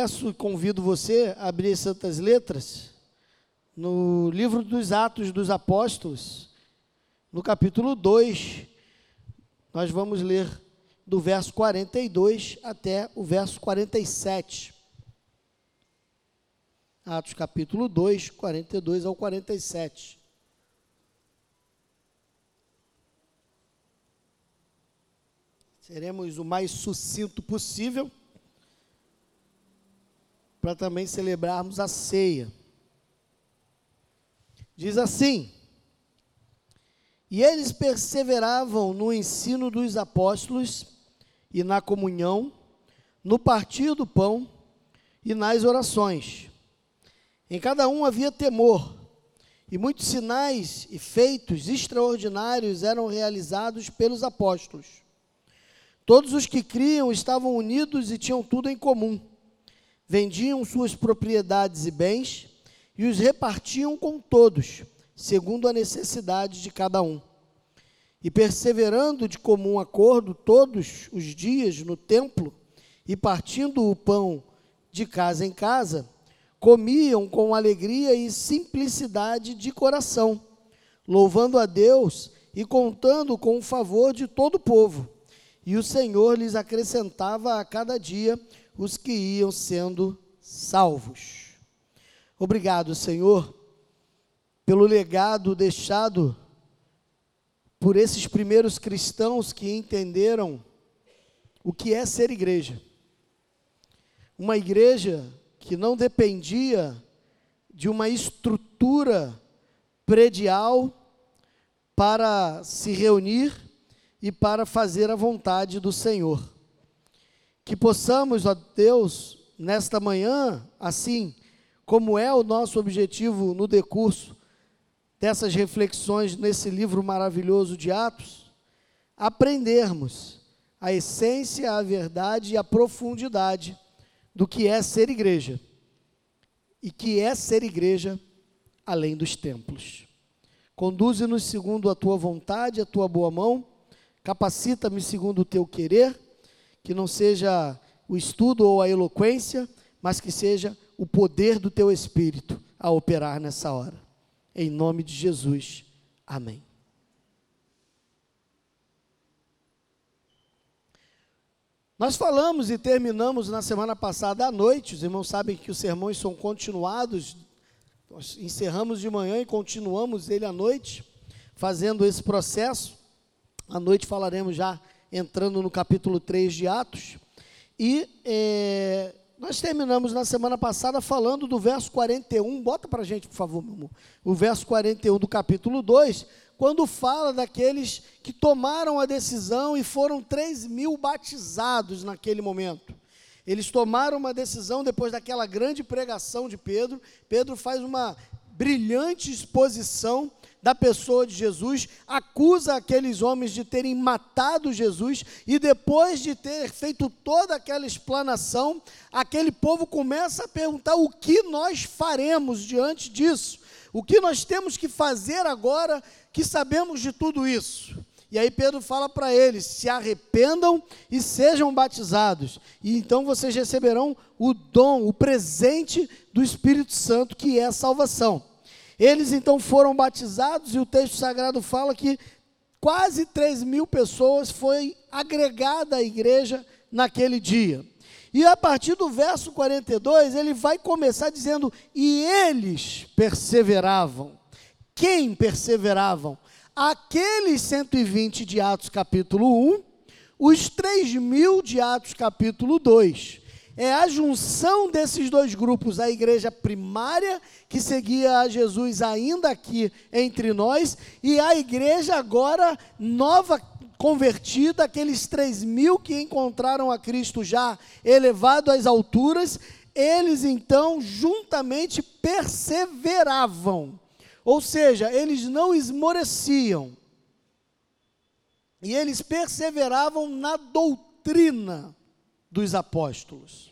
Peço e convido você a abrir Santas Letras no livro dos Atos dos Apóstolos, no capítulo 2. Nós vamos ler do verso 42 até o verso 47. Atos capítulo 2, 42 ao 47. Seremos o mais sucinto possível para também celebrarmos a ceia. Diz assim: E eles perseveravam no ensino dos apóstolos e na comunhão, no partir do pão e nas orações. Em cada um havia temor, e muitos sinais e feitos extraordinários eram realizados pelos apóstolos. Todos os que criam estavam unidos e tinham tudo em comum vendiam suas propriedades e bens e os repartiam com todos, segundo a necessidade de cada um. E perseverando de comum acordo todos os dias no templo e partindo o pão de casa em casa, comiam com alegria e simplicidade de coração, louvando a Deus e contando com o favor de todo o povo. E o Senhor lhes acrescentava a cada dia os que iam sendo salvos. Obrigado, Senhor, pelo legado deixado por esses primeiros cristãos que entenderam o que é ser igreja. Uma igreja que não dependia de uma estrutura predial para se reunir e para fazer a vontade do Senhor. Que possamos, ó Deus, nesta manhã, assim como é o nosso objetivo no decurso dessas reflexões nesse livro maravilhoso de Atos, aprendermos a essência, a verdade e a profundidade do que é ser igreja e que é ser igreja além dos templos. Conduze-nos segundo a tua vontade, a tua boa mão, capacita-me segundo o teu querer que não seja o estudo ou a eloquência, mas que seja o poder do teu espírito a operar nessa hora. Em nome de Jesus. Amém. Nós falamos e terminamos na semana passada à noite, os irmãos sabem que os sermões são continuados, nós encerramos de manhã e continuamos ele à noite, fazendo esse processo. À noite falaremos já entrando no capítulo 3 de Atos. E é, nós terminamos na semana passada falando do verso 41, bota para a gente, por favor, meu amor, o verso 41 do capítulo 2, quando fala daqueles que tomaram a decisão e foram 3 mil batizados naquele momento. Eles tomaram uma decisão depois daquela grande pregação de Pedro. Pedro faz uma brilhante exposição da pessoa de Jesus, acusa aqueles homens de terem matado Jesus, e depois de ter feito toda aquela explanação, aquele povo começa a perguntar: o que nós faremos diante disso? O que nós temos que fazer agora que sabemos de tudo isso? E aí Pedro fala para eles: se arrependam e sejam batizados, e então vocês receberão o dom, o presente do Espírito Santo, que é a salvação. Eles então foram batizados e o texto sagrado fala que quase 3 mil pessoas foi agregada à igreja naquele dia. E a partir do verso 42, ele vai começar dizendo: E eles perseveravam. Quem perseveravam? Aqueles 120 de Atos capítulo 1, os 3 mil de Atos capítulo 2 é a junção desses dois grupos, a igreja primária, que seguia a Jesus ainda aqui entre nós, e a igreja agora nova convertida, aqueles três mil que encontraram a Cristo já elevado às alturas, eles então juntamente perseveravam, ou seja, eles não esmoreciam, e eles perseveravam na doutrina dos apóstolos.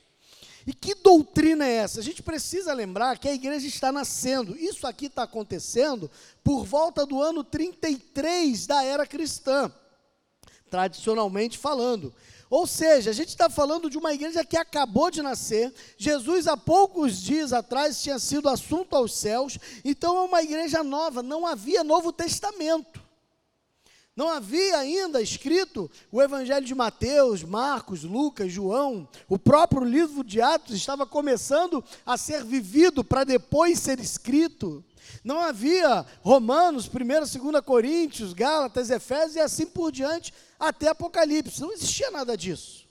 E que doutrina é essa? A gente precisa lembrar que a igreja está nascendo. Isso aqui está acontecendo por volta do ano 33 da era cristã. tradicionalmente falando. Ou seja, a gente está falando de uma igreja que acabou de nascer. Jesus, há poucos dias atrás, tinha sido assunto aos céus. Então, é uma igreja nova. Não havia Novo Testamento. Não havia ainda escrito o Evangelho de Mateus, Marcos, Lucas, João. O próprio livro de Atos estava começando a ser vivido para depois ser escrito. Não havia Romanos, 1 e 2 Coríntios, Gálatas, Efésios e assim por diante, até Apocalipse. Não existia nada disso.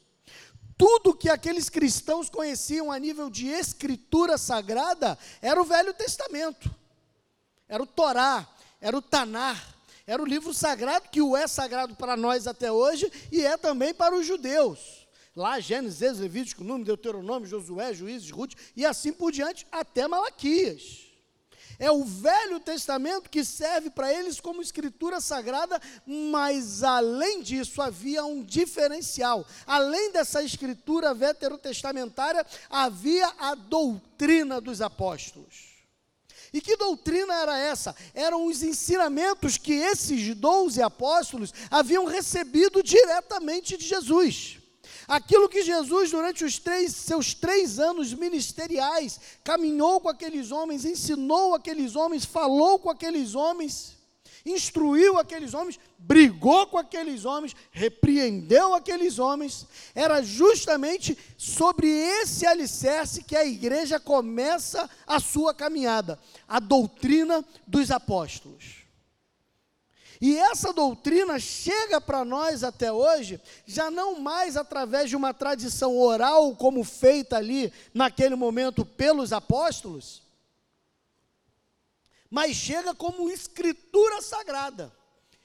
Tudo que aqueles cristãos conheciam a nível de escritura sagrada era o Velho Testamento. Era o Torá, era o Tanar, era o livro sagrado, que o é sagrado para nós até hoje e é também para os judeus. Lá, Gênesis, Levítico, Número, Deuteronômio, Josué, Juízes, Ruth e assim por diante, até Malaquias. É o Velho Testamento que serve para eles como escritura sagrada, mas além disso havia um diferencial. Além dessa escritura veterotestamentária, havia a doutrina dos apóstolos. E que doutrina era essa? Eram os ensinamentos que esses doze apóstolos haviam recebido diretamente de Jesus. Aquilo que Jesus, durante os três, seus três anos ministeriais, caminhou com aqueles homens, ensinou aqueles homens, falou com aqueles homens, instruiu aqueles homens, brigou com aqueles homens, repreendeu aqueles homens, era justamente sobre esse alicerce que a igreja começa a sua caminhada, a doutrina dos apóstolos. E essa doutrina chega para nós até hoje, já não mais através de uma tradição oral, como feita ali naquele momento pelos apóstolos, mas chega como escritura sagrada,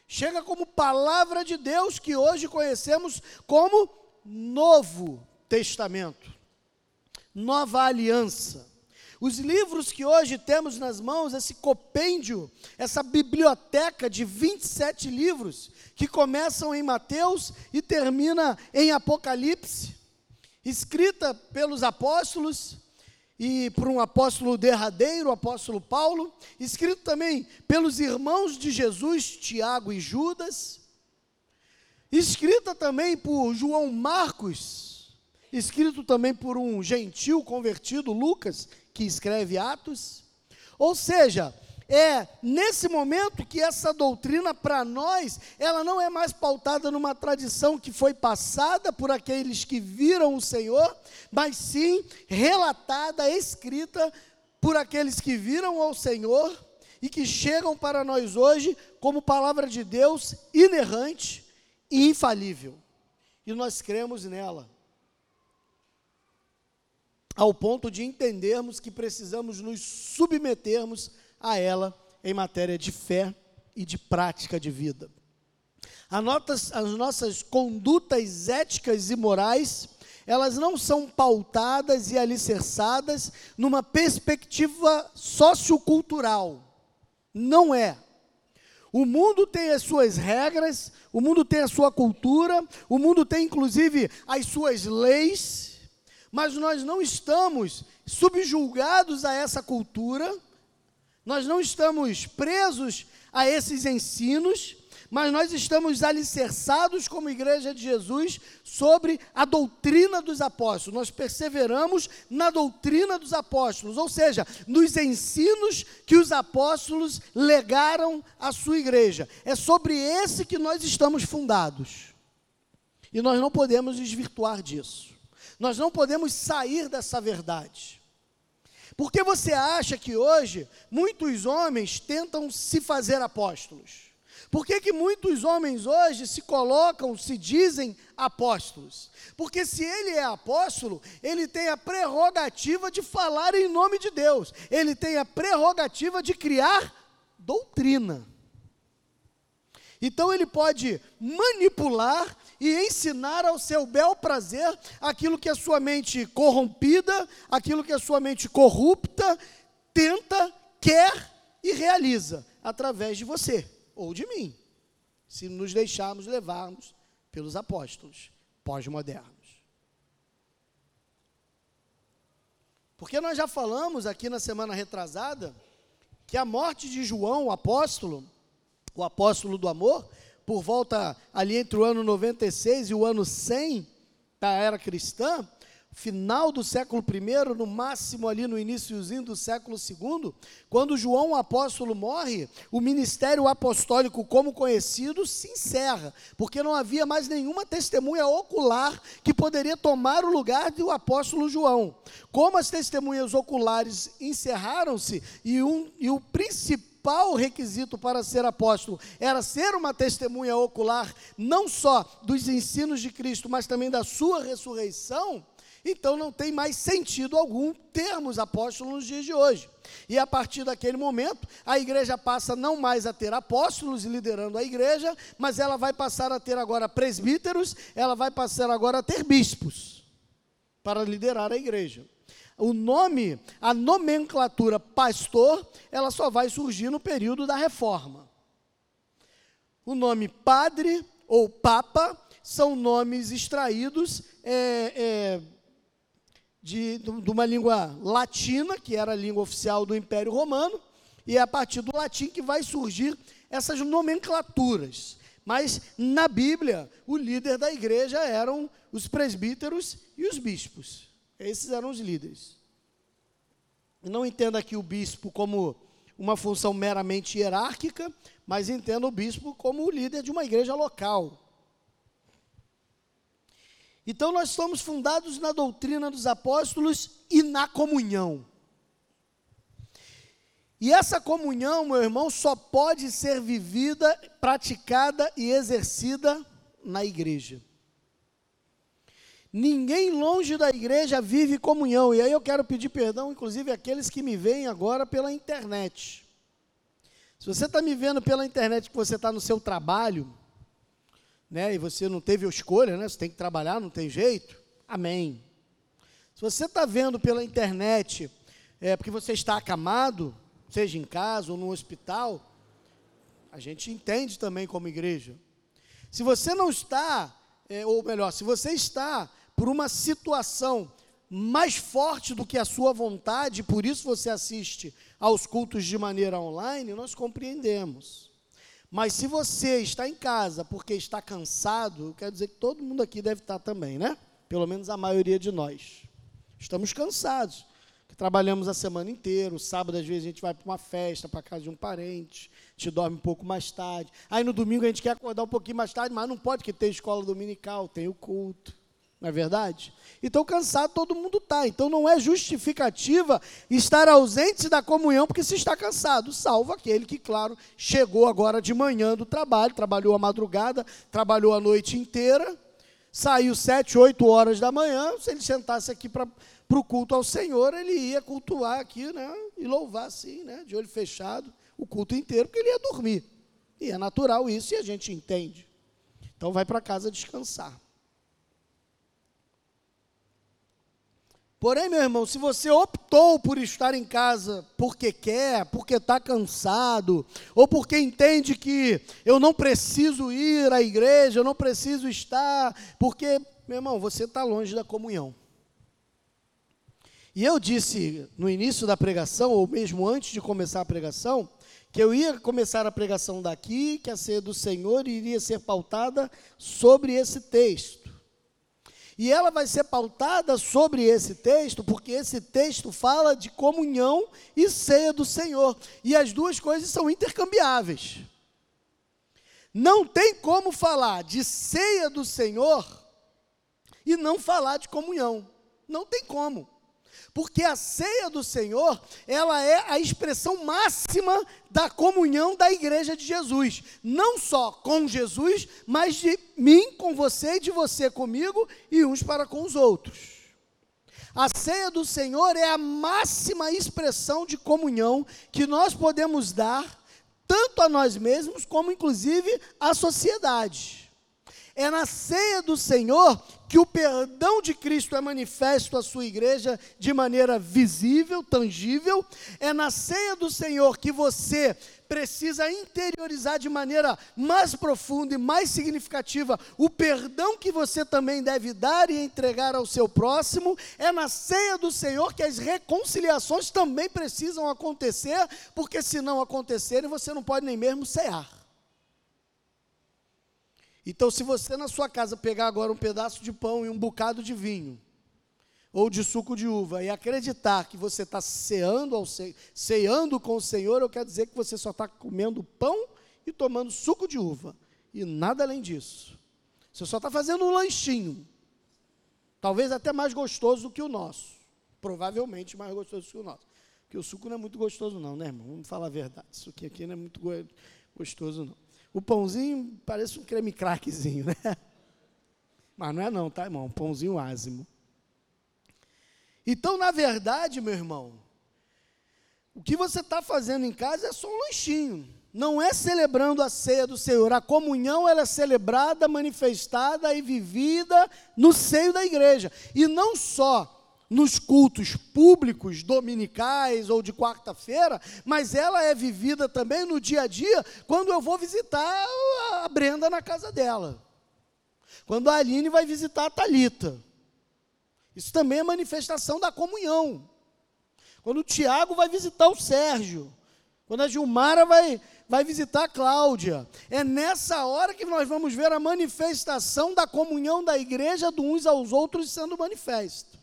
chega como palavra de Deus que hoje conhecemos como Novo Testamento, Nova Aliança. Os livros que hoje temos nas mãos, esse compêndio, essa biblioteca de 27 livros, que começam em Mateus e termina em Apocalipse, escrita pelos apóstolos e por um apóstolo derradeiro, o apóstolo Paulo, escrito também pelos irmãos de Jesus, Tiago e Judas, escrita também por João Marcos, escrito também por um gentil convertido, Lucas, que escreve Atos. Ou seja, é nesse momento que essa doutrina para nós, ela não é mais pautada numa tradição que foi passada por aqueles que viram o Senhor, mas sim relatada, escrita por aqueles que viram ao Senhor e que chegam para nós hoje como palavra de Deus inerrante e infalível. E nós cremos nela ao ponto de entendermos que precisamos nos submetermos a ela em matéria de fé e de prática de vida. As nossas condutas éticas e morais, elas não são pautadas e alicerçadas numa perspectiva sociocultural. Não é. O mundo tem as suas regras, o mundo tem a sua cultura, o mundo tem inclusive as suas leis, mas nós não estamos subjulgados a essa cultura, nós não estamos presos a esses ensinos, mas nós estamos alicerçados como igreja de Jesus sobre a doutrina dos apóstolos. Nós perseveramos na doutrina dos apóstolos, ou seja, nos ensinos que os apóstolos legaram à sua igreja. É sobre esse que nós estamos fundados. E nós não podemos desvirtuar disso. Nós não podemos sair dessa verdade. Porque você acha que hoje muitos homens tentam se fazer apóstolos? Por que, que muitos homens hoje se colocam, se dizem apóstolos? Porque se ele é apóstolo, ele tem a prerrogativa de falar em nome de Deus, ele tem a prerrogativa de criar doutrina. Então ele pode manipular e ensinar ao seu bel prazer aquilo que a sua mente corrompida, aquilo que a sua mente corrupta tenta, quer e realiza através de você ou de mim, se nos deixarmos levarmos pelos apóstolos pós-modernos. Porque nós já falamos aqui na semana retrasada que a morte de João, o apóstolo, o apóstolo do amor, por volta ali entre o ano 96 e o ano 100 da era cristã, final do século I, no máximo ali no iníciozinho do século II, quando João o apóstolo morre, o ministério apostólico como conhecido se encerra, porque não havia mais nenhuma testemunha ocular que poderia tomar o lugar do apóstolo João. Como as testemunhas oculares encerraram-se e, um, e o principal requisito para ser apóstolo era ser uma testemunha ocular, não só dos ensinos de Cristo, mas também da sua ressurreição, então não tem mais sentido algum termos apóstolos nos dias de hoje. E a partir daquele momento, a igreja passa não mais a ter apóstolos liderando a igreja, mas ela vai passar a ter agora presbíteros, ela vai passar agora a ter bispos para liderar a igreja. O nome, a nomenclatura pastor, ela só vai surgir no período da reforma. O nome padre ou papa são nomes extraídos é, é, de, de uma língua latina, que era a língua oficial do Império Romano, e é a partir do latim que vai surgir essas nomenclaturas. Mas na Bíblia, o líder da igreja eram os presbíteros e os bispos. Esses eram os líderes. Não entenda aqui o bispo como uma função meramente hierárquica, mas entenda o bispo como o líder de uma igreja local. Então nós somos fundados na doutrina dos apóstolos e na comunhão. E essa comunhão, meu irmão, só pode ser vivida, praticada e exercida na igreja. Ninguém longe da igreja vive comunhão. E aí eu quero pedir perdão, inclusive, àqueles que me veem agora pela internet. Se você está me vendo pela internet, que você está no seu trabalho, né, e você não teve escolha, né, você tem que trabalhar, não tem jeito, amém. Se você está vendo pela internet, é, porque você está acamado, seja em casa ou no hospital, a gente entende também como igreja. Se você não está, é, ou melhor, se você está por uma situação mais forte do que a sua vontade, por isso você assiste aos cultos de maneira online, nós compreendemos. Mas se você está em casa porque está cansado, quer dizer que todo mundo aqui deve estar também, né? Pelo menos a maioria de nós. Estamos cansados. Trabalhamos a semana inteira, o sábado às vezes a gente vai para uma festa, para casa de um parente, gente dorme um pouco mais tarde. Aí no domingo a gente quer acordar um pouquinho mais tarde, mas não pode que tem escola dominical, tem o culto. Não é verdade? Então, cansado todo mundo está. Então, não é justificativa estar ausente da comunhão porque se está cansado, salvo aquele que, claro, chegou agora de manhã do trabalho, trabalhou a madrugada, trabalhou a noite inteira, saiu sete, oito horas da manhã. Se ele sentasse aqui para o culto ao Senhor, ele ia cultuar aqui, né? E louvar assim, né? De olho fechado, o culto inteiro, porque ele ia dormir. E é natural isso e a gente entende. Então, vai para casa descansar. Porém, meu irmão, se você optou por estar em casa porque quer, porque está cansado, ou porque entende que eu não preciso ir à igreja, eu não preciso estar, porque, meu irmão, você está longe da comunhão. E eu disse no início da pregação, ou mesmo antes de começar a pregação, que eu ia começar a pregação daqui, que a ser do Senhor iria ser pautada sobre esse texto. E ela vai ser pautada sobre esse texto, porque esse texto fala de comunhão e ceia do Senhor. E as duas coisas são intercambiáveis. Não tem como falar de ceia do Senhor e não falar de comunhão. Não tem como. Porque a ceia do Senhor, ela é a expressão máxima da comunhão da igreja de Jesus. Não só com Jesus, mas de mim com você de você comigo e uns para com os outros. A ceia do Senhor é a máxima expressão de comunhão que nós podemos dar, tanto a nós mesmos, como inclusive à sociedade. É na ceia do Senhor que o perdão de Cristo é manifesto à sua igreja de maneira visível, tangível. É na ceia do Senhor que você precisa interiorizar de maneira mais profunda e mais significativa o perdão que você também deve dar e entregar ao seu próximo. É na ceia do Senhor que as reconciliações também precisam acontecer, porque se não acontecerem, você não pode nem mesmo cear. Então, se você na sua casa pegar agora um pedaço de pão e um bocado de vinho, ou de suco de uva, e acreditar que você está ceando, ceando com o Senhor, eu quero dizer que você só está comendo pão e tomando suco de uva, e nada além disso. Você só está fazendo um lanchinho, talvez até mais gostoso do que o nosso, provavelmente mais gostoso do que o nosso. Porque o suco não é muito gostoso, não, né, irmão? Vamos falar a verdade. Isso aqui, aqui não é muito gostoso, não. O pãozinho parece um creme craquezinho, né? Mas não é não, tá, irmão? Um pãozinho ázimo. Então, na verdade, meu irmão, o que você está fazendo em casa é só um lanchinho. Não é celebrando a ceia do Senhor. A comunhão ela é celebrada, manifestada e vivida no seio da igreja. E não só nos cultos públicos, dominicais ou de quarta-feira, mas ela é vivida também no dia a dia, quando eu vou visitar a Brenda na casa dela. Quando a Aline vai visitar a Talita. Isso também é manifestação da comunhão. Quando o Tiago vai visitar o Sérgio. Quando a Gilmara vai, vai visitar a Cláudia. É nessa hora que nós vamos ver a manifestação da comunhão da igreja de uns aos outros sendo manifesta.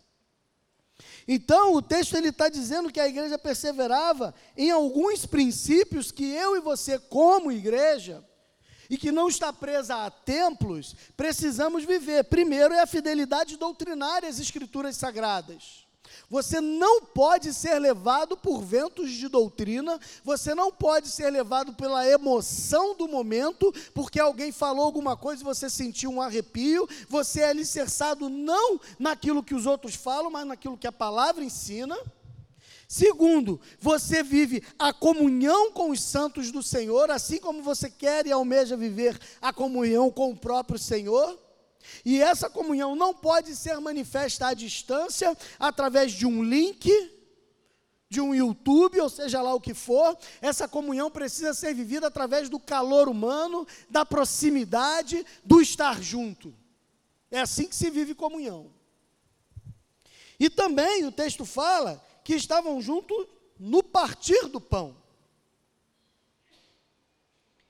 Então, o texto ele está dizendo que a igreja perseverava em alguns princípios que eu e você, como igreja, e que não está presa a templos, precisamos viver. Primeiro é a fidelidade doutrinária às escrituras sagradas. Você não pode ser levado por ventos de doutrina, você não pode ser levado pela emoção do momento, porque alguém falou alguma coisa e você sentiu um arrepio. Você é alicerçado não naquilo que os outros falam, mas naquilo que a palavra ensina. Segundo, você vive a comunhão com os santos do Senhor, assim como você quer e almeja viver a comunhão com o próprio Senhor. E essa comunhão não pode ser manifesta à distância, através de um link, de um YouTube, ou seja lá o que for. Essa comunhão precisa ser vivida através do calor humano, da proximidade, do estar junto. É assim que se vive comunhão. E também o texto fala que estavam juntos no partir do pão.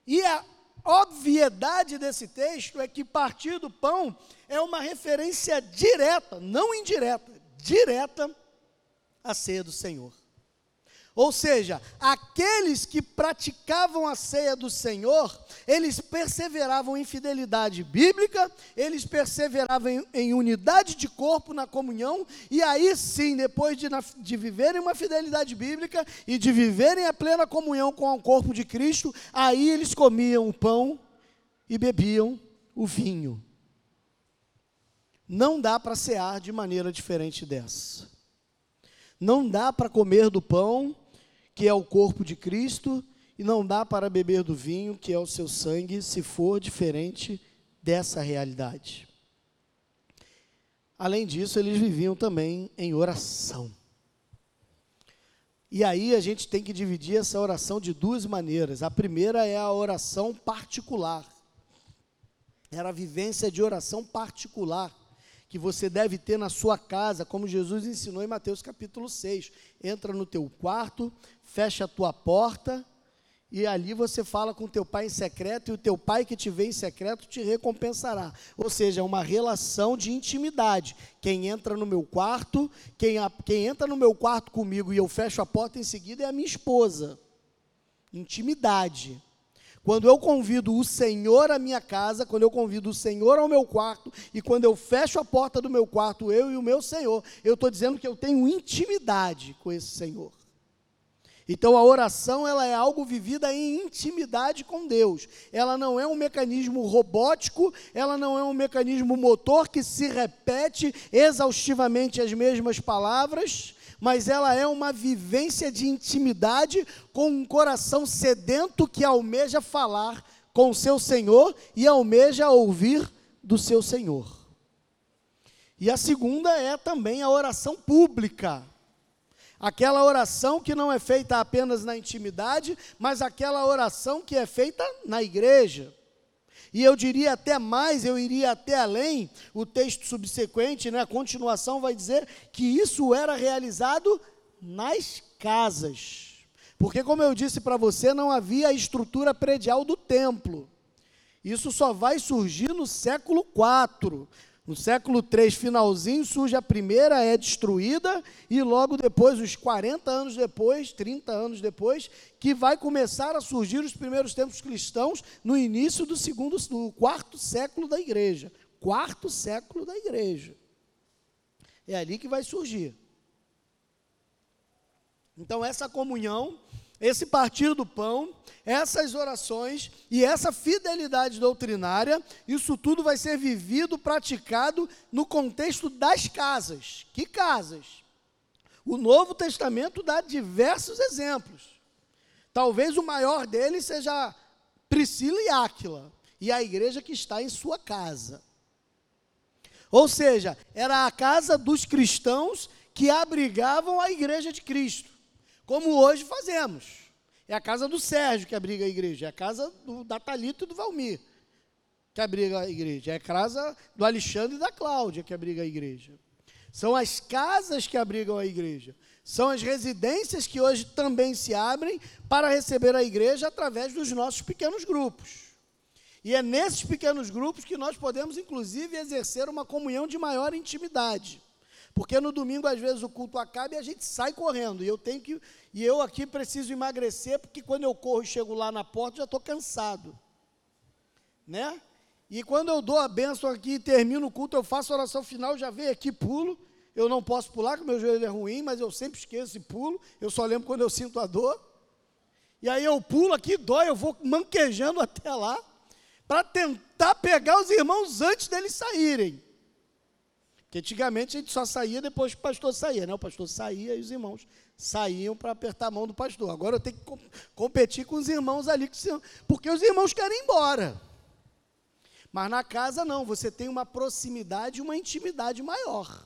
E a obviedade desse texto é que partir do pão é uma referência direta, não indireta, direta à ceia do Senhor. Ou seja, aqueles que praticavam a ceia do Senhor, eles perseveravam em fidelidade bíblica, eles perseveravam em, em unidade de corpo na comunhão, e aí sim, depois de, de viverem uma fidelidade bíblica e de viverem a plena comunhão com o corpo de Cristo, aí eles comiam o pão e bebiam o vinho. Não dá para cear de maneira diferente dessa. Não dá para comer do pão que é o corpo de Cristo, e não dá para beber do vinho, que é o seu sangue, se for diferente dessa realidade. Além disso, eles viviam também em oração. E aí a gente tem que dividir essa oração de duas maneiras. A primeira é a oração particular. Era a vivência de oração particular que você deve ter na sua casa, como Jesus ensinou em Mateus capítulo 6. Entra no teu quarto, fecha a tua porta e ali você fala com teu pai em secreto e o teu pai que te vê em secreto te recompensará. Ou seja, é uma relação de intimidade. Quem entra no meu quarto, quem, a, quem entra no meu quarto comigo e eu fecho a porta em seguida é a minha esposa. Intimidade. Quando eu convido o Senhor à minha casa, quando eu convido o Senhor ao meu quarto, e quando eu fecho a porta do meu quarto, eu e o meu Senhor, eu estou dizendo que eu tenho intimidade com esse Senhor. Então a oração ela é algo vivida em intimidade com Deus. Ela não é um mecanismo robótico, ela não é um mecanismo motor que se repete exaustivamente as mesmas palavras, mas ela é uma vivência de intimidade com um coração sedento que almeja falar com o seu Senhor e almeja ouvir do seu Senhor. E a segunda é também a oração pública. Aquela oração que não é feita apenas na intimidade, mas aquela oração que é feita na igreja. E eu diria até mais, eu iria até além, o texto subsequente, né, a continuação vai dizer que isso era realizado nas casas. Porque, como eu disse para você, não havia a estrutura predial do templo. Isso só vai surgir no século IV. No século III, finalzinho, surge a primeira, é destruída, e logo depois, uns 40 anos depois, 30 anos depois, que vai começar a surgir os primeiros tempos cristãos no início do segundo, do quarto século da igreja. Quarto século da igreja. É ali que vai surgir. Então, essa comunhão esse partir do pão, essas orações e essa fidelidade doutrinária, isso tudo vai ser vivido, praticado no contexto das casas. Que casas? O Novo Testamento dá diversos exemplos. Talvez o maior deles seja Priscila e Áquila, e a igreja que está em sua casa. Ou seja, era a casa dos cristãos que abrigavam a igreja de Cristo como hoje fazemos. É a casa do Sérgio que abriga a igreja, é a casa do, da Thalita e do Valmir que abriga a igreja, é a casa do Alexandre e da Cláudia que abriga a igreja. São as casas que abrigam a igreja. São as residências que hoje também se abrem para receber a igreja através dos nossos pequenos grupos. E é nesses pequenos grupos que nós podemos, inclusive, exercer uma comunhão de maior intimidade. Porque no domingo, às vezes, o culto acaba e a gente sai correndo. E eu tenho que. E eu aqui preciso emagrecer, porque quando eu corro e chego lá na porta, já estou cansado. Né? E quando eu dou a bênção aqui e termino o culto, eu faço a oração final, já venho aqui, pulo. Eu não posso pular, porque meu joelho é ruim, mas eu sempre esqueço e pulo. Eu só lembro quando eu sinto a dor. E aí eu pulo aqui, dói, eu vou manquejando até lá, para tentar pegar os irmãos antes deles saírem. Porque antigamente a gente só saía depois que o pastor saía, né? O pastor saía e os irmãos saíam para apertar a mão do pastor. Agora eu tenho que competir com os irmãos ali, porque os irmãos querem ir embora. Mas na casa não, você tem uma proximidade, uma intimidade maior.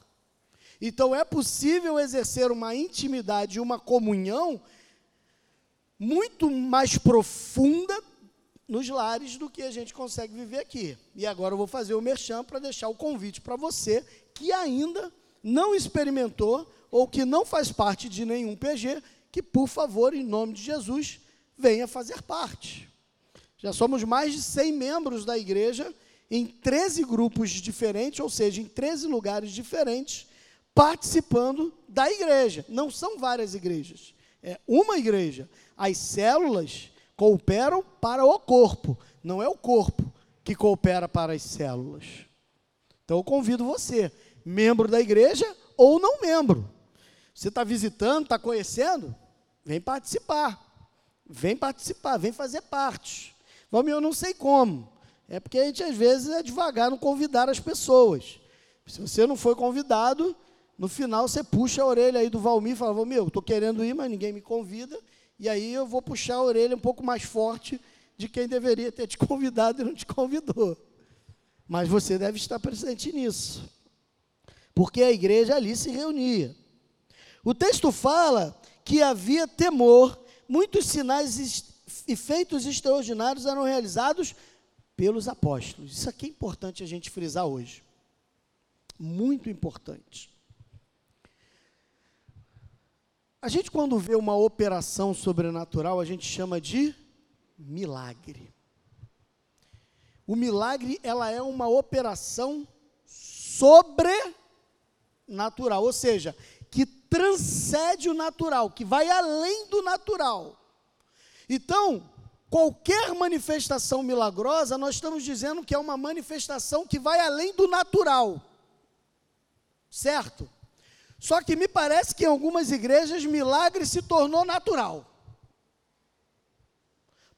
Então é possível exercer uma intimidade, uma comunhão muito mais profunda nos lares do que a gente consegue viver aqui. E agora eu vou fazer o merchan para deixar o convite para você que ainda não experimentou ou que não faz parte de nenhum PG, que por favor, em nome de Jesus, venha fazer parte. Já somos mais de 100 membros da igreja em 13 grupos diferentes, ou seja, em 13 lugares diferentes, participando da igreja. Não são várias igrejas, é uma igreja. As células cooperam para o corpo, não é o corpo que coopera para as células. Então eu convido você, membro da igreja ou não membro. Você está visitando, está conhecendo? Vem participar. Vem participar, vem fazer parte. Vamos, eu não sei como. É porque a gente às vezes é devagar no convidar as pessoas. Se você não foi convidado, no final você puxa a orelha aí do Valmir e fala, meu, estou querendo ir, mas ninguém me convida. E aí eu vou puxar a orelha um pouco mais forte de quem deveria ter te convidado e não te convidou. Mas você deve estar presente nisso. Porque a igreja ali se reunia. O texto fala que havia temor, muitos sinais e feitos extraordinários eram realizados pelos apóstolos. Isso aqui é importante a gente frisar hoje. Muito importante. A gente, quando vê uma operação sobrenatural, a gente chama de milagre. O milagre, ela é uma operação sobrenatural, ou seja, que transcende o natural, que vai além do natural. Então, qualquer manifestação milagrosa, nós estamos dizendo que é uma manifestação que vai além do natural. Certo? Só que me parece que em algumas igrejas milagre se tornou natural.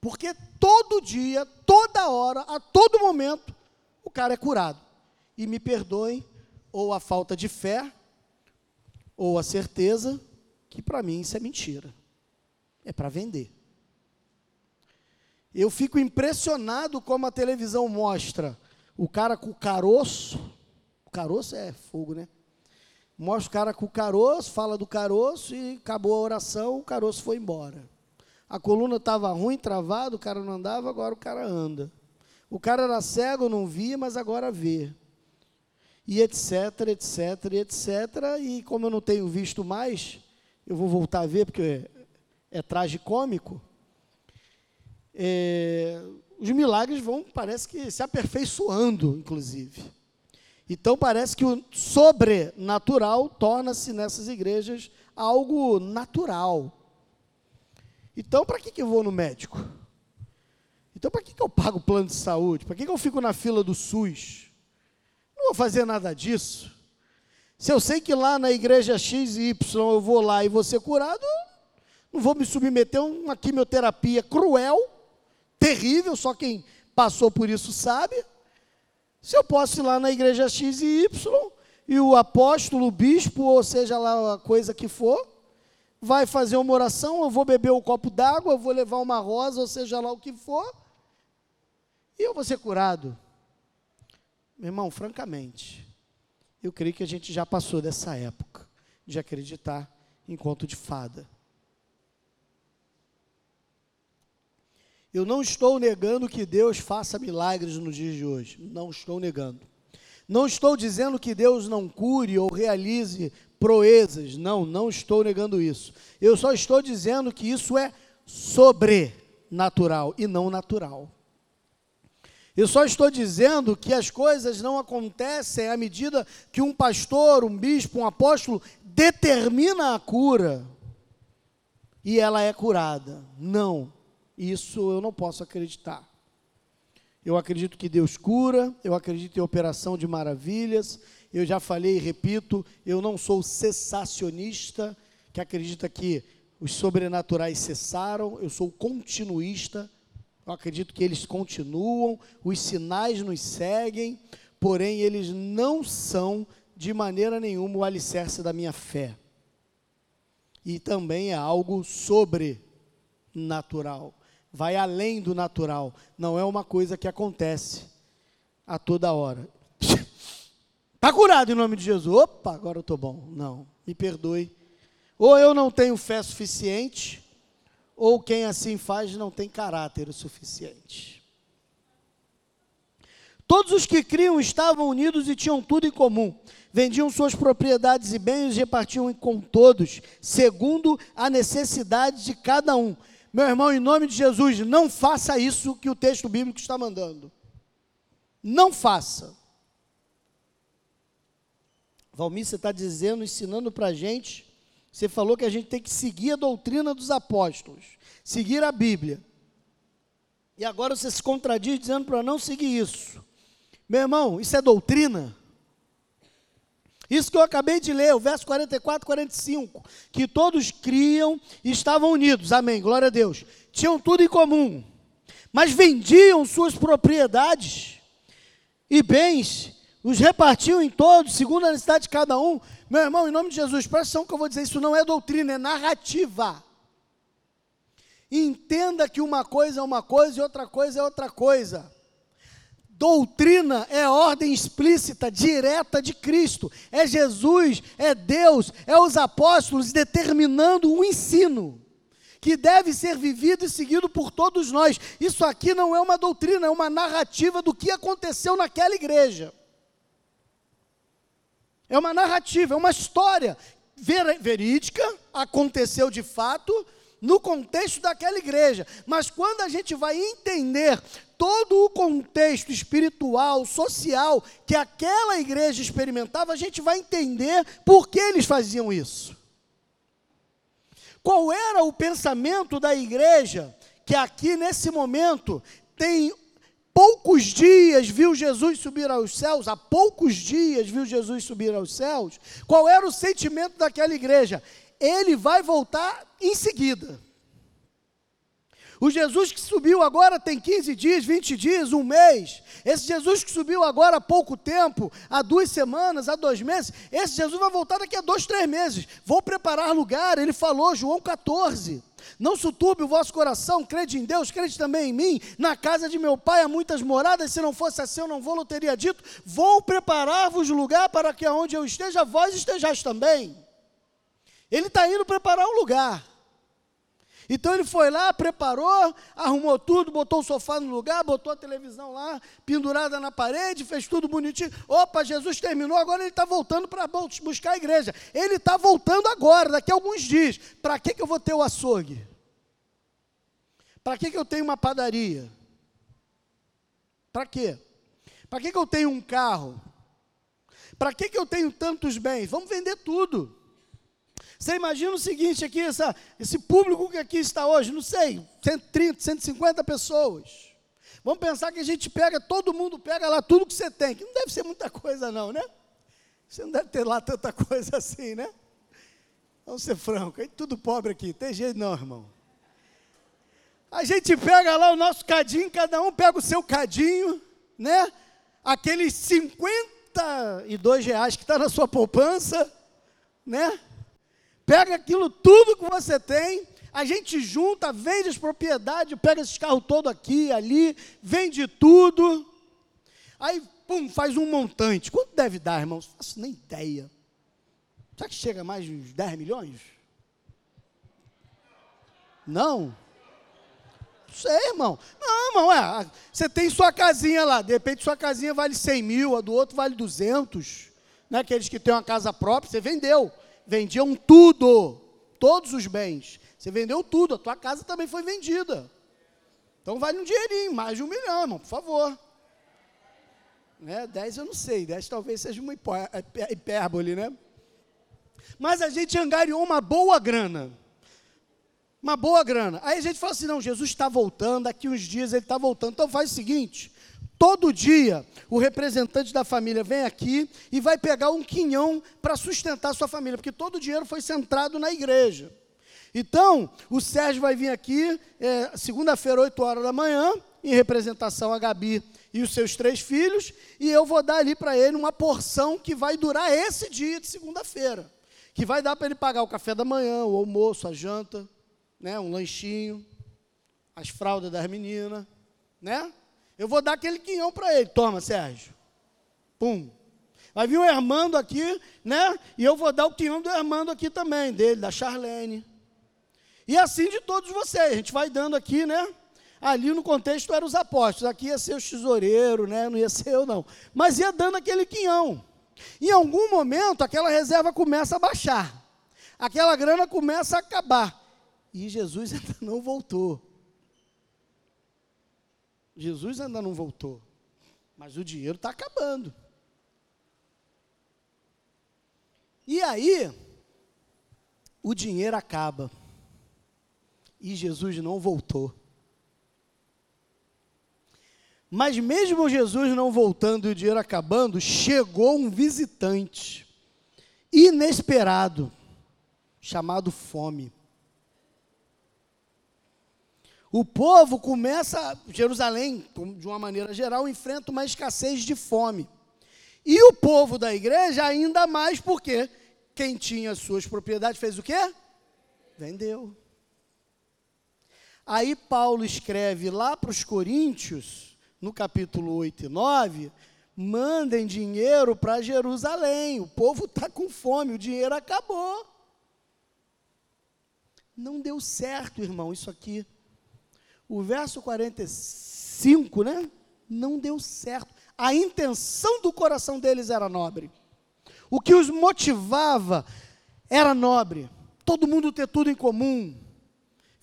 Porque todo dia, toda hora, a todo momento, o cara é curado. E me perdoem, ou a falta de fé, ou a certeza, que para mim isso é mentira. É para vender. Eu fico impressionado como a televisão mostra o cara com o caroço. O caroço é fogo, né? Mostra o cara com o caroço, fala do caroço e acabou a oração, o caroço foi embora. A coluna estava ruim, travado, o cara não andava, agora o cara anda. O cara era cego, não via, mas agora vê. E etc, etc, etc. E como eu não tenho visto mais, eu vou voltar a ver, porque é, é tragicômico. É, os milagres vão, parece que se aperfeiçoando, inclusive. Então parece que o sobrenatural torna-se nessas igrejas algo natural. Então, para que, que eu vou no médico? Então, para que, que eu pago o plano de saúde? Para que, que eu fico na fila do SUS? Não vou fazer nada disso. Se eu sei que lá na igreja X e Y eu vou lá e vou ser curado, não vou me submeter a uma quimioterapia cruel, terrível, só quem passou por isso sabe. Se eu posso ir lá na igreja X e Y, e o apóstolo, o bispo, ou seja lá a coisa que for, vai fazer uma oração, eu vou beber um copo d'água, eu vou levar uma rosa, ou seja lá o que for, e eu vou ser curado. Meu irmão, francamente, eu creio que a gente já passou dessa época de acreditar em conto de fada. Eu não estou negando que Deus faça milagres nos dias de hoje. Não estou negando. Não estou dizendo que Deus não cure ou realize proezas. Não, não estou negando isso. Eu só estou dizendo que isso é sobrenatural e não natural. Eu só estou dizendo que as coisas não acontecem à medida que um pastor, um bispo, um apóstolo determina a cura e ela é curada. Não. Isso eu não posso acreditar. Eu acredito que Deus cura, eu acredito em operação de maravilhas. Eu já falei e repito, eu não sou cessacionista, que acredita que os sobrenaturais cessaram, eu sou continuista. Eu acredito que eles continuam, os sinais nos seguem, porém eles não são de maneira nenhuma o alicerce da minha fé. E também é algo sobrenatural vai além do natural, não é uma coisa que acontece a toda hora. Está curado em nome de Jesus. Opa, agora eu estou bom. Não, me perdoe. Ou eu não tenho fé suficiente, ou quem assim faz não tem caráter o suficiente. Todos os que criam estavam unidos e tinham tudo em comum. Vendiam suas propriedades e bens e repartiam com todos, segundo a necessidade de cada um. Meu irmão, em nome de Jesus, não faça isso que o texto bíblico está mandando. Não faça. Valmir, você está dizendo, ensinando para a gente, você falou que a gente tem que seguir a doutrina dos apóstolos, seguir a Bíblia. E agora você se contradiz dizendo para não seguir isso. Meu irmão, isso é doutrina? Isso que eu acabei de ler, o verso 44, 45, que todos criam e estavam unidos, amém, glória a Deus. Tinham tudo em comum, mas vendiam suas propriedades e bens, os repartiam em todos, segundo a necessidade de cada um. Meu irmão, em nome de Jesus, presta atenção que eu vou dizer, isso não é doutrina, é narrativa. Entenda que uma coisa é uma coisa e outra coisa é outra coisa. Doutrina é ordem explícita, direta de Cristo. É Jesus, é Deus, é os apóstolos determinando um ensino que deve ser vivido e seguido por todos nós. Isso aqui não é uma doutrina, é uma narrativa do que aconteceu naquela igreja. É uma narrativa, é uma história verídica, aconteceu de fato, no contexto daquela igreja. Mas quando a gente vai entender todo o contexto espiritual, social que aquela igreja experimentava, a gente vai entender por que eles faziam isso. Qual era o pensamento da igreja que aqui nesse momento tem poucos dias viu Jesus subir aos céus, há poucos dias viu Jesus subir aos céus? Qual era o sentimento daquela igreja? Ele vai voltar em seguida. O Jesus que subiu agora tem 15 dias, 20 dias, um mês. Esse Jesus que subiu agora há pouco tempo, há duas semanas, há dois meses, esse Jesus vai voltar daqui a dois, três meses. Vou preparar lugar, ele falou, João 14. Não suturbe o vosso coração, crede em Deus, crede também em mim. Na casa de meu pai há muitas moradas, se não fosse assim eu não vou, eu teria dito. Vou preparar-vos lugar para que aonde eu esteja, vós estejais também. Ele está indo preparar um lugar. Então ele foi lá, preparou, arrumou tudo, botou o sofá no lugar, botou a televisão lá, pendurada na parede, fez tudo bonitinho. Opa, Jesus terminou, agora ele está voltando para buscar a igreja. Ele está voltando agora, daqui a alguns dias. Para que, que eu vou ter o açougue? Para que, que eu tenho uma padaria? Para quê? Para que, que eu tenho um carro? Para que, que eu tenho tantos bens? Vamos vender tudo. Você imagina o seguinte aqui, essa, esse público que aqui está hoje, não sei, 130, 150 pessoas. Vamos pensar que a gente pega, todo mundo pega lá tudo que você tem, que não deve ser muita coisa não, né? Você não deve ter lá tanta coisa assim, né? Vamos ser franco, é tudo pobre aqui, tem jeito não, irmão. A gente pega lá o nosso cadinho, cada um pega o seu cadinho, né? Aqueles 52 reais que está na sua poupança, né? Pega aquilo tudo que você tem, a gente junta, vende as propriedades, pega esses carros todo aqui, ali, vende tudo. Aí, pum, faz um montante. Quanto deve dar, irmãos? Não faço nem ideia. Será que chega mais de uns 10 milhões? Não? sei, irmão. Não, irmão, é. Você tem sua casinha lá, de repente sua casinha vale 100 mil, a do outro vale 200. Né? Aqueles que têm uma casa própria, você vendeu vendiam tudo, todos os bens. Você vendeu tudo, a tua casa também foi vendida. Então vale um dinheirinho, mais de um milhão, irmão, por favor. Né? Dez eu não sei, dez talvez seja uma hipérbole, né? Mas a gente angariou uma boa grana. Uma boa grana. Aí a gente fala assim: não, Jesus está voltando, daqui uns dias ele está voltando. Então faz o seguinte: Todo dia, o representante da família vem aqui e vai pegar um quinhão para sustentar sua família, porque todo o dinheiro foi centrado na igreja. Então, o Sérgio vai vir aqui, é, segunda-feira, 8 horas da manhã, em representação a Gabi e os seus três filhos, e eu vou dar ali para ele uma porção que vai durar esse dia de segunda-feira, que vai dar para ele pagar o café da manhã, o almoço, a janta, né, um lanchinho, as fraldas das meninas, né? Eu vou dar aquele quinhão para ele. Toma, Sérgio. Pum. Vai vir o Hermando aqui, né? E eu vou dar o quinhão do Hermando aqui também, dele, da Charlene. E assim de todos vocês. A gente vai dando aqui, né? Ali no contexto eram os apóstolos. Aqui ia ser o tesoureiro, né? Não ia ser eu, não. Mas ia dando aquele quinhão. Em algum momento, aquela reserva começa a baixar. Aquela grana começa a acabar. E Jesus ainda não voltou. Jesus ainda não voltou, mas o dinheiro está acabando. E aí, o dinheiro acaba. E Jesus não voltou. Mas mesmo Jesus não voltando e o dinheiro acabando, chegou um visitante inesperado, chamado fome. O povo começa, Jerusalém, de uma maneira geral, enfrenta uma escassez de fome. E o povo da igreja ainda mais porque quem tinha suas propriedades fez o quê? Vendeu. Aí Paulo escreve lá para os Coríntios, no capítulo 8 e 9, mandem dinheiro para Jerusalém. O povo está com fome, o dinheiro acabou. Não deu certo, irmão, isso aqui. O verso 45, né? Não deu certo. A intenção do coração deles era nobre. O que os motivava era nobre. Todo mundo ter tudo em comum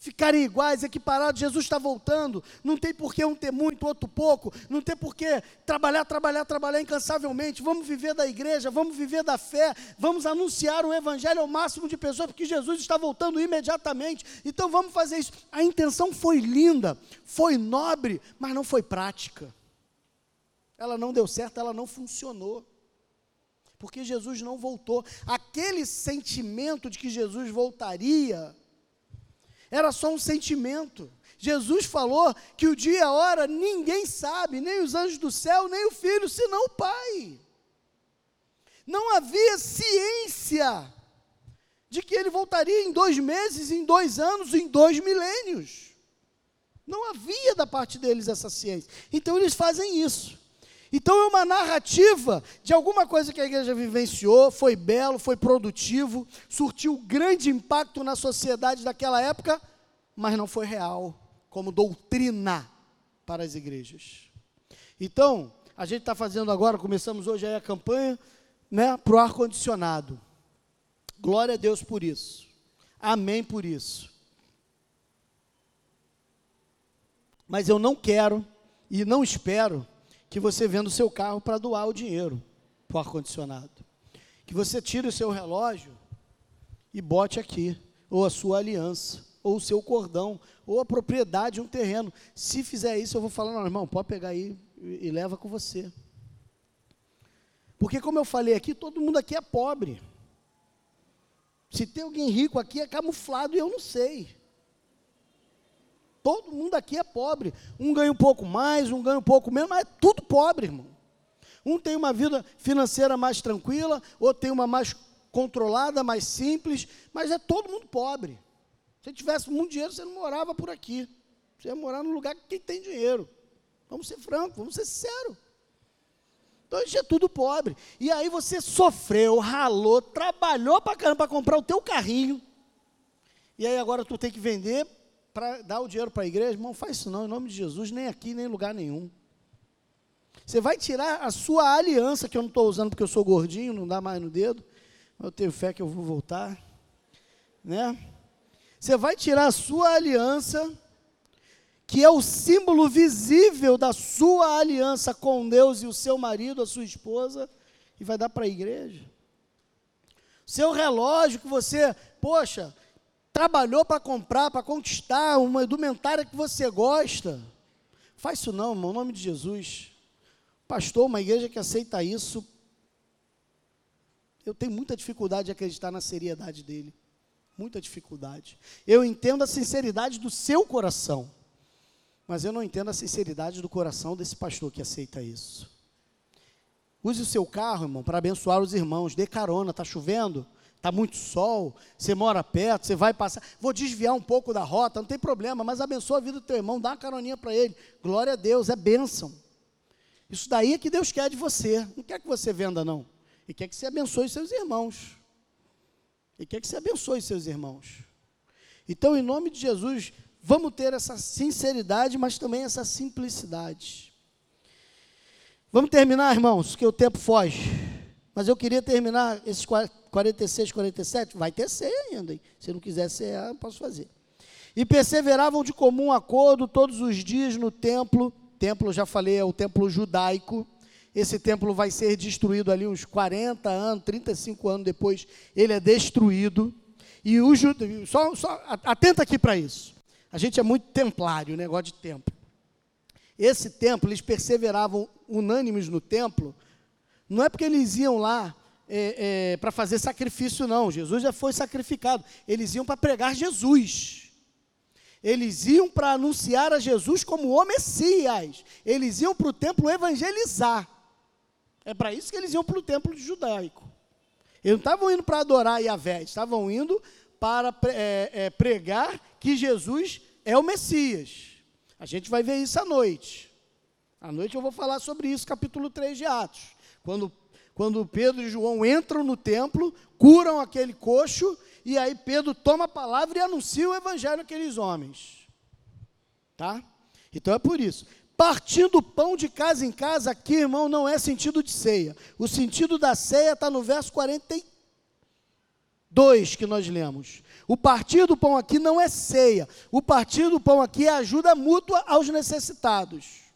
ficarem iguais, equiparados. Jesus está voltando. Não tem por que um ter muito, outro pouco. Não tem por que trabalhar, trabalhar, trabalhar incansavelmente. Vamos viver da igreja, vamos viver da fé, vamos anunciar o evangelho ao máximo de pessoas, porque Jesus está voltando imediatamente. Então vamos fazer isso. A intenção foi linda, foi nobre, mas não foi prática. Ela não deu certo, ela não funcionou. Porque Jesus não voltou. Aquele sentimento de que Jesus voltaria, era só um sentimento. Jesus falou que o dia e a hora ninguém sabe, nem os anjos do céu, nem o filho, senão o Pai. Não havia ciência de que ele voltaria em dois meses, em dois anos, em dois milênios. Não havia da parte deles essa ciência. Então eles fazem isso. Então é uma narrativa de alguma coisa que a igreja vivenciou, foi belo, foi produtivo, surtiu grande impacto na sociedade daquela época, mas não foi real como doutrina para as igrejas. Então, a gente está fazendo agora, começamos hoje a campanha né, para o ar-condicionado. Glória a Deus por isso. Amém por isso. Mas eu não quero e não espero que você venda o seu carro para doar o dinheiro para o ar-condicionado. Que você tire o seu relógio e bote aqui, ou a sua aliança, ou o seu cordão, ou a propriedade, um terreno. Se fizer isso, eu vou falar, não, irmão, pode pegar aí e, e leva com você. Porque, como eu falei aqui, todo mundo aqui é pobre. Se tem alguém rico aqui, é camuflado e eu não sei. Todo mundo aqui é pobre. Um ganha um pouco mais, um ganha um pouco menos, mas é tudo pobre, irmão. Um tem uma vida financeira mais tranquila, outro tem uma mais controlada, mais simples, mas é todo mundo pobre. Se tivesse muito dinheiro, você não morava por aqui. Você ia morar num lugar que tem dinheiro. Vamos ser francos, vamos ser sinceros. Então a gente é tudo pobre. E aí você sofreu, ralou, trabalhou para caramba para comprar o teu carrinho. E aí agora tu tem que vender para dar o dinheiro para a igreja. Irmão, faz isso não, em nome de Jesus, nem aqui, nem em lugar nenhum. Você vai tirar a sua aliança, que eu não estou usando porque eu sou gordinho, não dá mais no dedo. Mas eu tenho fé que eu vou voltar. Né? Você vai tirar a sua aliança que é o símbolo visível da sua aliança com Deus e o seu marido, a sua esposa, e vai dar para a igreja. Seu relógio que você, poxa, trabalhou para comprar, para conquistar, uma indumentária que você gosta. Faz isso não, irmão, em nome de Jesus. Pastor, uma igreja que aceita isso, eu tenho muita dificuldade de acreditar na seriedade dele. Muita dificuldade. Eu entendo a sinceridade do seu coração. Mas eu não entendo a sinceridade do coração desse pastor que aceita isso. Use o seu carro, irmão, para abençoar os irmãos. Dê carona, está chovendo, está muito sol, você mora perto, você vai passar. Vou desviar um pouco da rota, não tem problema, mas abençoa a vida do teu irmão, dá uma caroninha para ele. Glória a Deus, é bênção. Isso daí é que Deus quer de você. Não quer que você venda, não. Ele quer que você abençoe seus irmãos. Ele quer que você abençoe seus irmãos. Então, em nome de Jesus, Vamos ter essa sinceridade, mas também essa simplicidade. Vamos terminar, irmãos, que o tempo foge. Mas eu queria terminar esses 46, 47. Vai ter ceia ainda. Hein? Se não quiser ceia, eu posso fazer. E perseveravam de comum acordo todos os dias no templo. Templo, já falei, é o templo judaico. Esse templo vai ser destruído ali uns 40 anos, 35 anos depois, ele é destruído. E o judeus, só, só atenta aqui para isso. A gente é muito templário, negócio de templo. Esse templo, eles perseveravam unânimes no templo, não é porque eles iam lá é, é, para fazer sacrifício, não. Jesus já foi sacrificado. Eles iam para pregar Jesus. Eles iam para anunciar a Jesus como o Messias. Eles iam para o templo evangelizar. É para isso que eles iam para o templo judaico. Eles não estavam indo para adorar Yahvé, estavam indo para é, é, pregar que Jesus é o Messias. A gente vai ver isso à noite. À noite eu vou falar sobre isso, capítulo 3 de Atos. Quando, quando Pedro e João entram no templo, curam aquele coxo, e aí Pedro toma a palavra e anuncia o evangelho àqueles homens. Tá? Então é por isso. Partindo o pão de casa em casa, aqui, irmão, não é sentido de ceia. O sentido da ceia está no verso 43 2 que nós lemos. O partir do pão aqui não é ceia. O partir do pão aqui é ajuda mútua aos necessitados.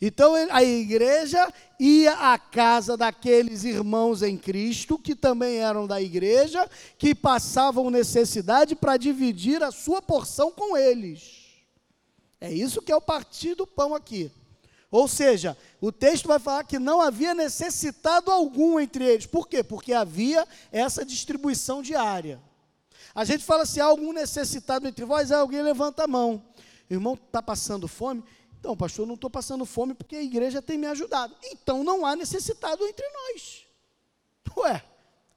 Então a igreja ia à casa daqueles irmãos em Cristo, que também eram da igreja, que passavam necessidade para dividir a sua porção com eles. É isso que é o partir do pão aqui. Ou seja, o texto vai falar que não havia necessitado algum entre eles. Por quê? Porque havia essa distribuição diária. A gente fala se há algum necessitado entre vós, alguém levanta a mão. O irmão está passando fome? Então, pastor, não estou passando fome porque a igreja tem me ajudado. Então não há necessitado entre nós. Ué,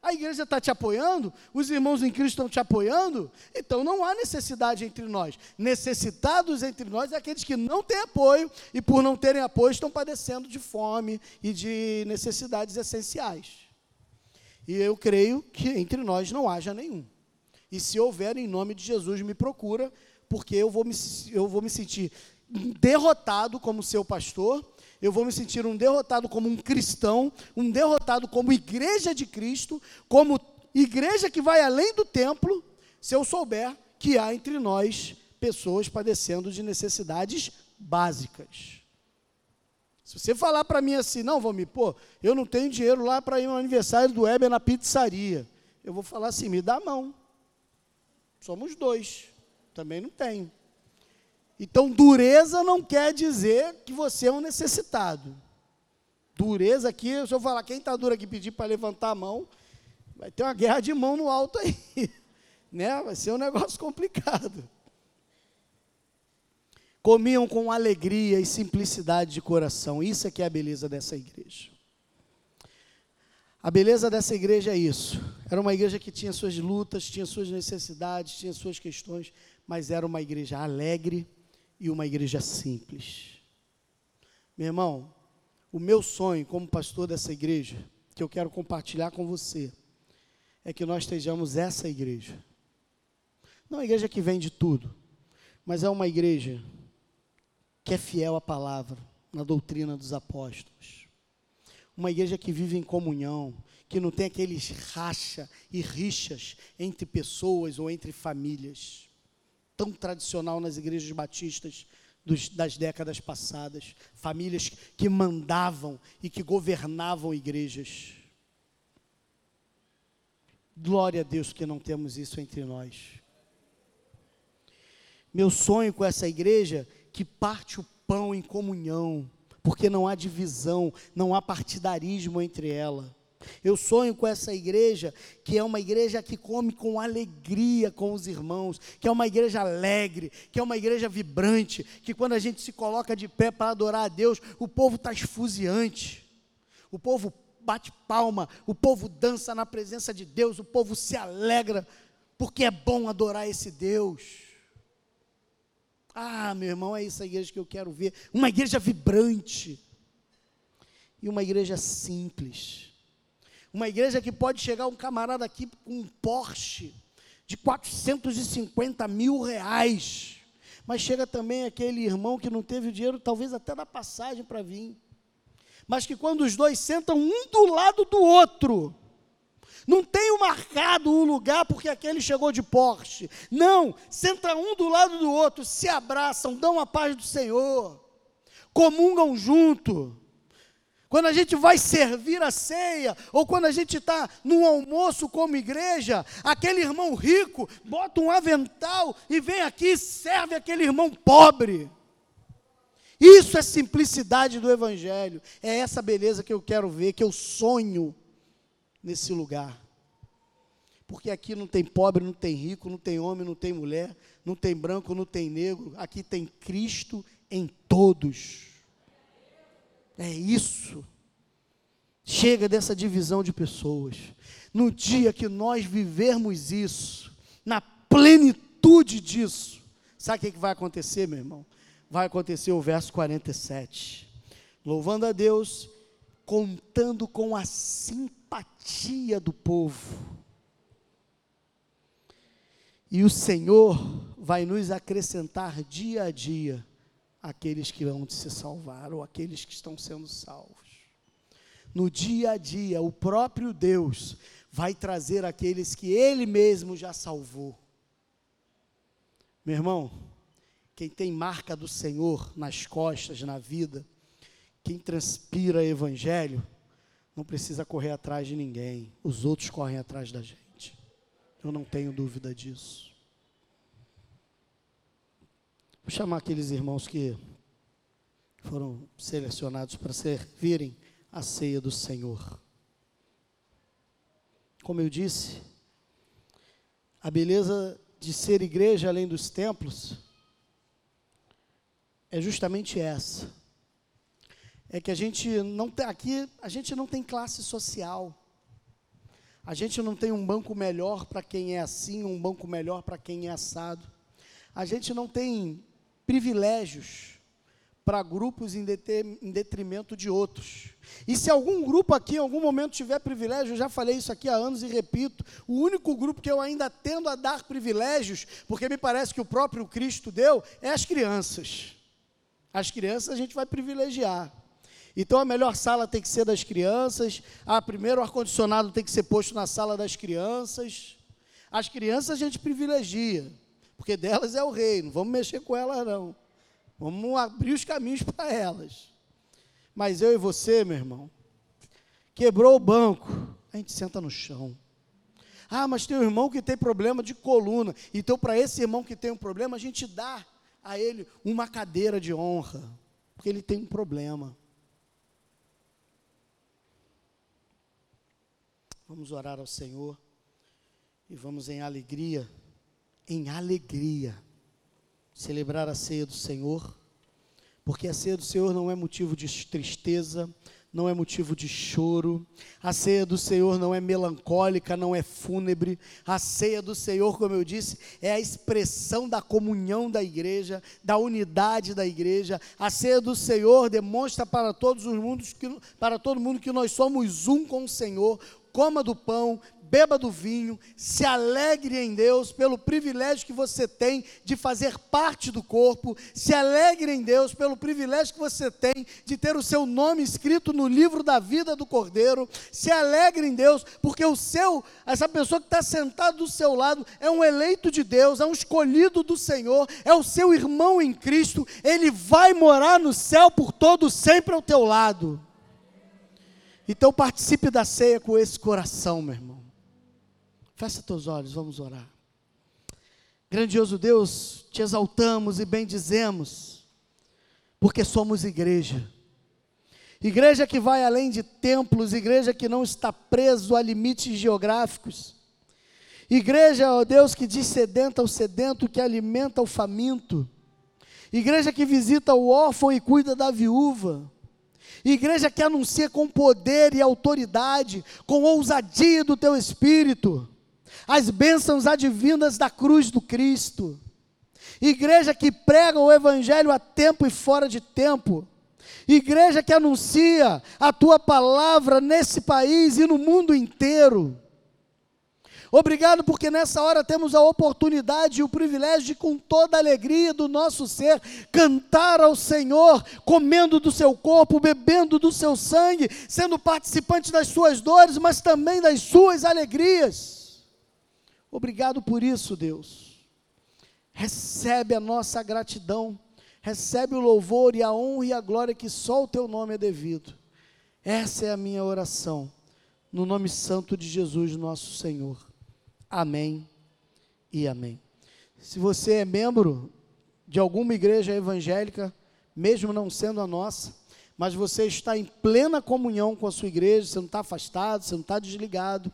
a igreja está te apoiando, os irmãos em Cristo estão te apoiando, então não há necessidade entre nós. Necessitados entre nós é aqueles que não têm apoio e, por não terem apoio, estão padecendo de fome e de necessidades essenciais. E eu creio que entre nós não haja nenhum. E se houver, em nome de Jesus, me procura, porque eu vou me, eu vou me sentir derrotado como seu pastor eu vou me sentir um derrotado como um cristão, um derrotado como igreja de Cristo, como igreja que vai além do templo, se eu souber que há entre nós pessoas padecendo de necessidades básicas. Se você falar para mim assim, não, Valmir, pô, eu não tenho dinheiro lá para ir no aniversário do Weber na pizzaria. Eu vou falar assim, me dá a mão. Somos dois. Também não tenho. Então, dureza não quer dizer que você é um necessitado. Dureza aqui, se eu falar, quem está duro aqui pedir para levantar a mão, vai ter uma guerra de mão no alto aí. né? Vai ser um negócio complicado. Comiam com alegria e simplicidade de coração. Isso é que é a beleza dessa igreja. A beleza dessa igreja é isso. Era uma igreja que tinha suas lutas, tinha suas necessidades, tinha suas questões, mas era uma igreja alegre e uma igreja simples. Meu irmão, o meu sonho como pastor dessa igreja, que eu quero compartilhar com você, é que nós estejamos essa igreja. Não é uma igreja que vende tudo, mas é uma igreja que é fiel à palavra, na doutrina dos apóstolos uma igreja que vive em comunhão, que não tem aqueles racha e rixas entre pessoas ou entre famílias. Tão tradicional nas igrejas batistas dos, das décadas passadas. Famílias que mandavam e que governavam igrejas. Glória a Deus que não temos isso entre nós. Meu sonho com essa igreja que parte o pão em comunhão porque não há divisão, não há partidarismo entre ela. Eu sonho com essa igreja, que é uma igreja que come com alegria com os irmãos, que é uma igreja alegre, que é uma igreja vibrante, que quando a gente se coloca de pé para adorar a Deus, o povo está esfuziante, o povo bate palma, o povo dança na presença de Deus, o povo se alegra, porque é bom adorar esse Deus. Ah, meu irmão, é isso a igreja que eu quero ver. Uma igreja vibrante. E uma igreja simples. Uma igreja que pode chegar um camarada aqui com um Porsche de 450 mil reais. Mas chega também aquele irmão que não teve dinheiro, talvez até da passagem para vir. Mas que quando os dois sentam um do lado do outro, não tenho marcado um lugar porque aquele chegou de Porsche. Não, senta um do lado do outro, se abraçam, dão a paz do Senhor, comungam junto. Quando a gente vai servir a ceia, ou quando a gente está num almoço como igreja, aquele irmão rico bota um avental e vem aqui e serve aquele irmão pobre. Isso é simplicidade do Evangelho. É essa beleza que eu quero ver, que eu sonho nesse lugar. Porque aqui não tem pobre, não tem rico, não tem homem, não tem mulher, não tem branco, não tem negro. Aqui tem Cristo em todos. É isso. Chega dessa divisão de pessoas. No dia que nós vivermos isso, na plenitude disso, sabe o que vai acontecer, meu irmão? Vai acontecer o verso 47. Louvando a Deus, contando com a simpatia do povo. E o Senhor vai nos acrescentar dia a dia aqueles que vão se salvar ou aqueles que estão sendo salvos. No dia a dia, o próprio Deus vai trazer aqueles que Ele mesmo já salvou. Meu irmão, quem tem marca do Senhor nas costas, na vida, quem transpira evangelho, não precisa correr atrás de ninguém, os outros correm atrás da gente. Eu não tenho dúvida disso. Vou chamar aqueles irmãos que foram selecionados para servirem a ceia do Senhor. Como eu disse, a beleza de ser igreja além dos templos é justamente essa é que a gente não tem aqui, a gente não tem classe social. A gente não tem um banco melhor para quem é assim, um banco melhor para quem é assado. A gente não tem privilégios para grupos em, detrimento de outros. E se algum grupo aqui em algum momento tiver privilégio, eu já falei isso aqui há anos e repito, o único grupo que eu ainda tendo a dar privilégios, porque me parece que o próprio Cristo deu, é as crianças. As crianças a gente vai privilegiar. Então a melhor sala tem que ser das crianças. Ah, primeiro ar-condicionado tem que ser posto na sala das crianças. As crianças a gente privilegia, porque delas é o reino. Vamos mexer com elas não. Vamos abrir os caminhos para elas. Mas eu e você, meu irmão, quebrou o banco, a gente senta no chão. Ah, mas tem um irmão que tem problema de coluna. Então, para esse irmão que tem um problema, a gente dá a ele uma cadeira de honra, porque ele tem um problema. Vamos orar ao Senhor e vamos em alegria, em alegria, celebrar a ceia do Senhor, porque a ceia do Senhor não é motivo de tristeza, não é motivo de choro, a ceia do Senhor não é melancólica, não é fúnebre, a ceia do Senhor, como eu disse, é a expressão da comunhão da igreja, da unidade da igreja, a ceia do Senhor demonstra para todos os mundos que, para todo mundo que nós somos um com o Senhor, coma do pão, beba do vinho, se alegre em Deus pelo privilégio que você tem de fazer parte do corpo, se alegre em Deus pelo privilégio que você tem de ter o seu nome escrito no livro da vida do Cordeiro, se alegre em Deus porque o seu, essa pessoa que está sentada do seu lado é um eleito de Deus, é um escolhido do Senhor, é o seu irmão em Cristo, ele vai morar no céu por todo sempre ao teu lado. Então participe da ceia com esse coração, meu irmão. Fecha teus olhos, vamos orar. Grandioso Deus, te exaltamos e bendizemos, porque somos igreja. Igreja que vai além de templos, igreja que não está preso a limites geográficos. Igreja, ó Deus, que diz sedenta ao sedento, que alimenta o faminto. Igreja que visita o órfão e cuida da viúva. Igreja que anuncia com poder e autoridade, com ousadia do teu espírito as bênçãos advindas da cruz do Cristo. Igreja que prega o Evangelho a tempo e fora de tempo. Igreja que anuncia a tua palavra nesse país e no mundo inteiro. Obrigado porque nessa hora temos a oportunidade e o privilégio de, com toda a alegria do nosso ser, cantar ao Senhor, comendo do seu corpo, bebendo do seu sangue, sendo participante das suas dores, mas também das suas alegrias. Obrigado por isso, Deus. Recebe a nossa gratidão, recebe o louvor e a honra e a glória que só o teu nome é devido. Essa é a minha oração, no nome santo de Jesus, nosso Senhor. Amém e amém. Se você é membro de alguma igreja evangélica, mesmo não sendo a nossa, mas você está em plena comunhão com a sua igreja, você não está afastado, você não está desligado,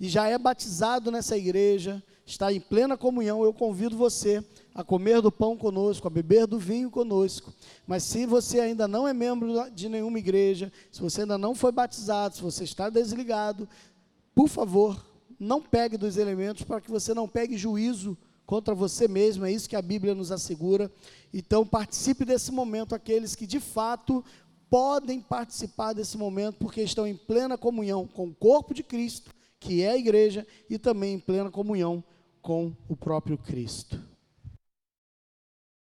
e já é batizado nessa igreja, está em plena comunhão, eu convido você a comer do pão conosco, a beber do vinho conosco. Mas se você ainda não é membro de nenhuma igreja, se você ainda não foi batizado, se você está desligado, por favor, não pegue dos elementos para que você não pegue juízo contra você mesmo, é isso que a Bíblia nos assegura. Então, participe desse momento aqueles que de fato podem participar desse momento, porque estão em plena comunhão com o corpo de Cristo que é a igreja, e também em plena comunhão com o próprio Cristo.